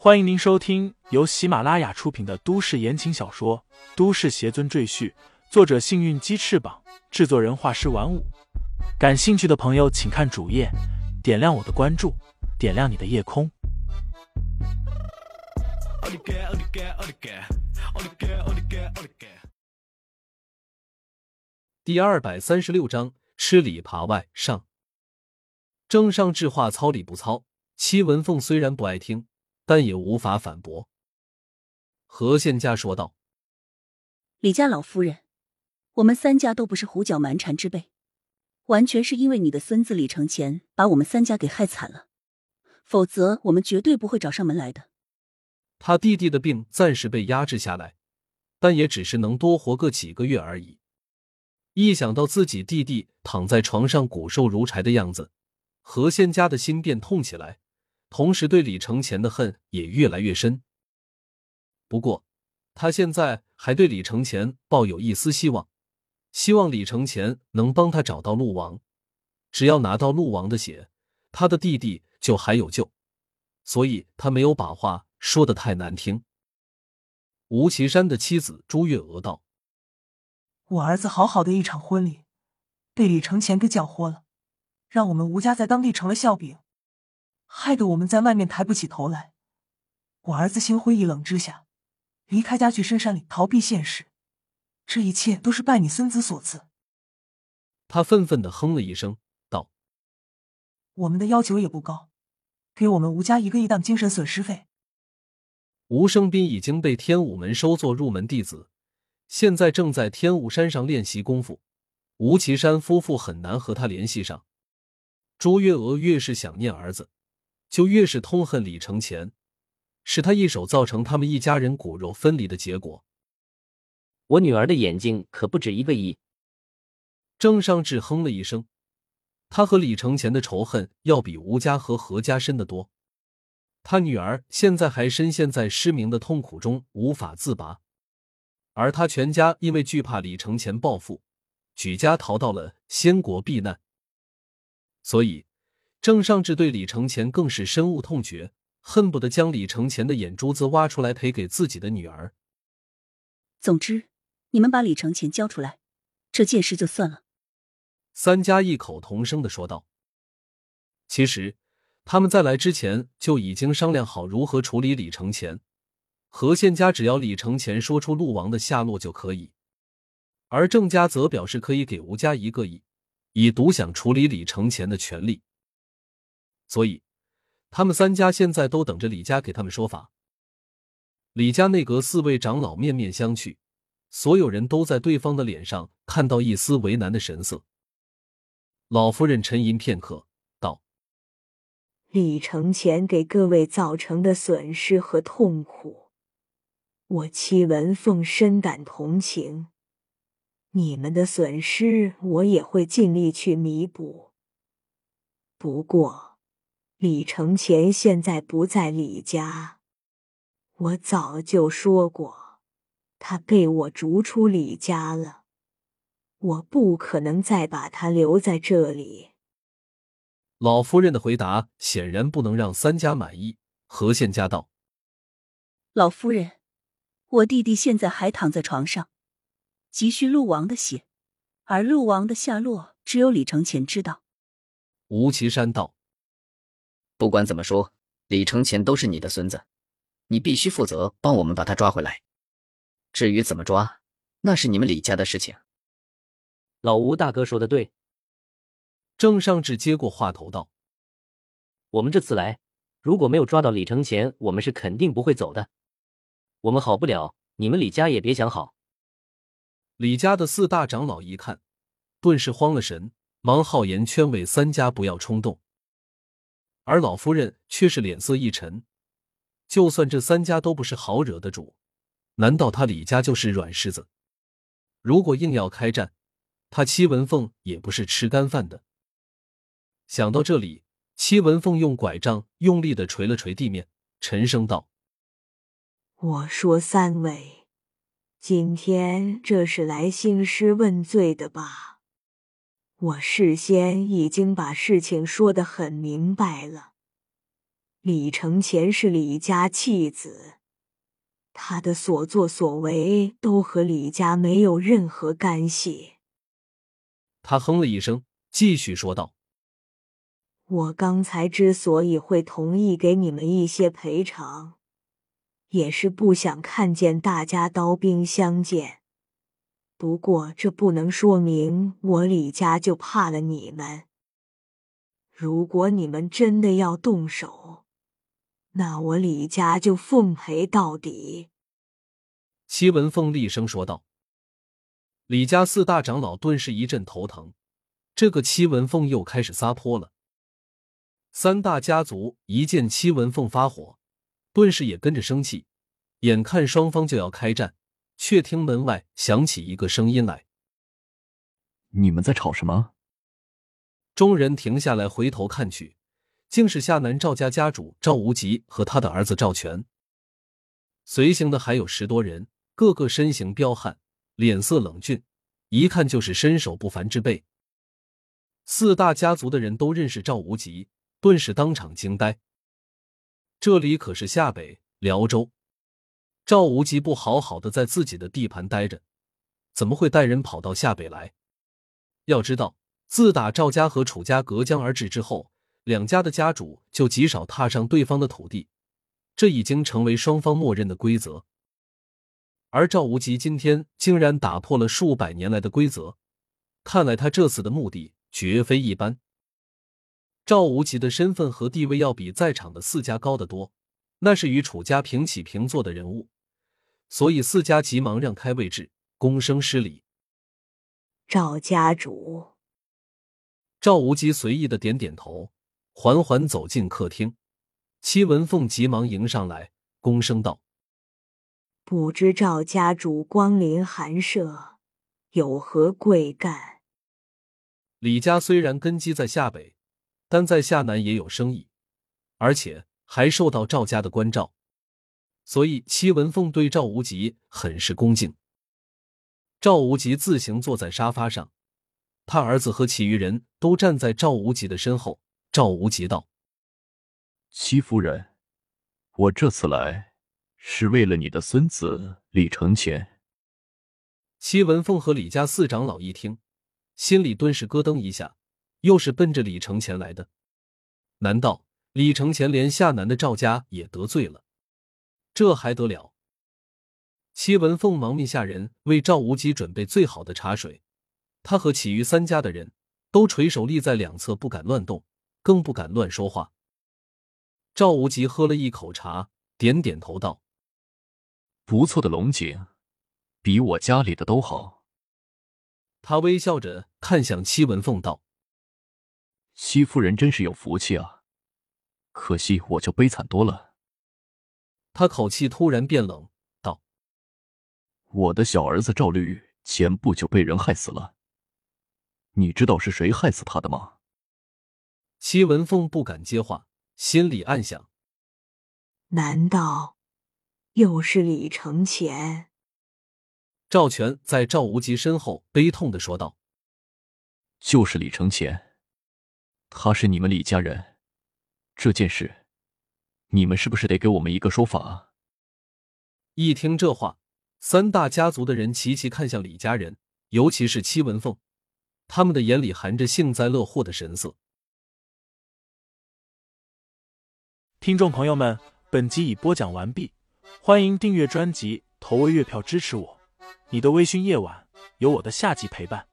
欢迎您收听由喜马拉雅出品的都市言情小说《都市邪尊赘婿》，作者：幸运鸡翅膀，制作人：画师玩五。感兴趣的朋友，请看主页，点亮我的关注，点亮你的夜空。第二百三十六章：吃里扒外上。正上智话糙理不糙，戚文凤虽然不爱听。但也无法反驳。何宪家说道：“李家老夫人，我们三家都不是胡搅蛮缠之辈，完全是因为你的孙子李承前把我们三家给害惨了，否则我们绝对不会找上门来的。”他弟弟的病暂时被压制下来，但也只是能多活个几个月而已。一想到自己弟弟躺在床上骨瘦如柴的样子，何仙家的心便痛起来。同时，对李承前的恨也越来越深。不过，他现在还对李承前抱有一丝希望，希望李承前能帮他找到陆王。只要拿到陆王的血，他的弟弟就还有救。所以他没有把话说的太难听。吴奇山的妻子朱月娥道：“我儿子好好的一场婚礼，被李承前给搅和了，让我们吴家在当地成了笑柄。”害得我们在外面抬不起头来，我儿子心灰意冷之下，离开家去深山里逃避现实。这一切都是拜你孙子所赐。他愤愤的哼了一声，道：“我们的要求也不高，给我们吴家一个亿当精神损失费。”吴生斌已经被天武门收作入门弟子，现在正在天武山上练习功夫。吴岐山夫妇很难和他联系上。朱月娥越是想念儿子。就越是痛恨李承前，是他一手造成他们一家人骨肉分离的结果。我女儿的眼睛可不止一个亿。郑尚志哼了一声，他和李承前的仇恨要比吴家和何家深得多。他女儿现在还深陷在失明的痛苦中无法自拔，而他全家因为惧怕李承前报复，举家逃到了仙国避难。所以。郑尚志对李承前更是深恶痛绝，恨不得将李承前的眼珠子挖出来赔给自己的女儿。总之，你们把李承前交出来，这件事就算了。三家异口同声的说道。其实，他们在来之前就已经商量好如何处理李承前。何宪家只要李承前说出陆王的下落就可以，而郑家则表示可以给吴家一个亿，以独享处理李承前的权利。所以，他们三家现在都等着李家给他们说法。李家内阁四位长老面面相觑，所有人都在对方的脸上看到一丝为难的神色。老夫人沉吟片刻，道：“李承前给各位造成的损失和痛苦，我戚文凤深感同情。你们的损失，我也会尽力去弥补。不过。”李承前现在不在李家，我早就说过，他被我逐出李家了，我不可能再把他留在这里。老夫人的回答显然不能让三家满意。何宪家道：“老夫人，我弟弟现在还躺在床上，急需陆王的血，而陆王的下落只有李承前知道。”吴岐山道。不管怎么说，李承前都是你的孙子，你必须负责帮我们把他抓回来。至于怎么抓，那是你们李家的事情。老吴大哥说的对。郑尚志接过话头道：“我们这次来，如果没有抓到李承前，我们是肯定不会走的。我们好不了，你们李家也别想好。”李家的四大长老一看，顿时慌了神，忙好言劝慰三家不要冲动。而老夫人却是脸色一沉，就算这三家都不是好惹的主，难道他李家就是软柿子？如果硬要开战，他戚文凤也不是吃干饭的。想到这里，戚文凤用拐杖用力的捶了捶地面，沉声道：“我说三位，今天这是来兴师问罪的吧？”我事先已经把事情说得很明白了，李承前是李家弃子，他的所作所为都和李家没有任何干系。他哼了一声，继续说道：“我刚才之所以会同意给你们一些赔偿，也是不想看见大家刀兵相见。不过，这不能说明我李家就怕了你们。如果你们真的要动手，那我李家就奉陪到底。”戚文凤厉声说道。李家四大长老顿时一阵头疼，这个戚文凤又开始撒泼了。三大家族一见戚文凤发火，顿时也跟着生气。眼看双方就要开战，却听门外响起一个声音来：“你们在吵什么？”众人停下来，回头看去，竟是夏南赵家家主赵无极和他的儿子赵全。随行的还有十多人，个个身形彪悍。脸色冷峻，一看就是身手不凡之辈。四大家族的人都认识赵无极，顿时当场惊呆。这里可是夏北辽州，赵无极不好好的在自己的地盘待着，怎么会带人跑到下北来？要知道，自打赵家和楚家隔江而治之后，两家的家主就极少踏上对方的土地，这已经成为双方默认的规则。而赵无极今天竟然打破了数百年来的规则，看来他这次的目的绝非一般。赵无极的身份和地位要比在场的四家高得多，那是与楚家平起平坐的人物，所以四家急忙让开位置，躬身施礼。赵家主，赵无极随意的点点头，缓缓走进客厅。戚文凤急忙迎上来，躬声道。不知赵家主光临寒舍，有何贵干？李家虽然根基在下北，但在下南也有生意，而且还受到赵家的关照，所以戚文凤对赵无极很是恭敬。赵无极自行坐在沙发上，他儿子和其余人都站在赵无极的身后。赵无极道：“戚夫人，我这次来。”是为了你的孙子李承前。戚文凤和李家四长老一听，心里顿时咯噔一下，又是奔着李承前来的？难道李承前连夏南的赵家也得罪了？这还得了？戚文凤忙命下人为赵无极准备最好的茶水，他和其余三家的人都垂手立在两侧，不敢乱动，更不敢乱说话。赵无极喝了一口茶，点点头道。不错的龙井，比我家里的都好。他微笑着看向戚文凤道：“戚夫人真是有福气啊，可惜我就悲惨多了。”他口气突然变冷，道：“我的小儿子赵律前不久被人害死了，你知道是谁害死他的吗？”戚文凤不敢接话，心里暗想：难道？又是李承前。赵全在赵无极身后悲痛的说道：“就是李承前，他是你们李家人，这件事，你们是不是得给我们一个说法啊？”一听这话，三大家族的人齐齐看向李家人，尤其是戚文凤，他们的眼里含着幸灾乐祸的神色。听众朋友们，本集已播讲完毕。欢迎订阅专辑，投喂月票支持我。你的微醺夜晚，有我的下集陪伴。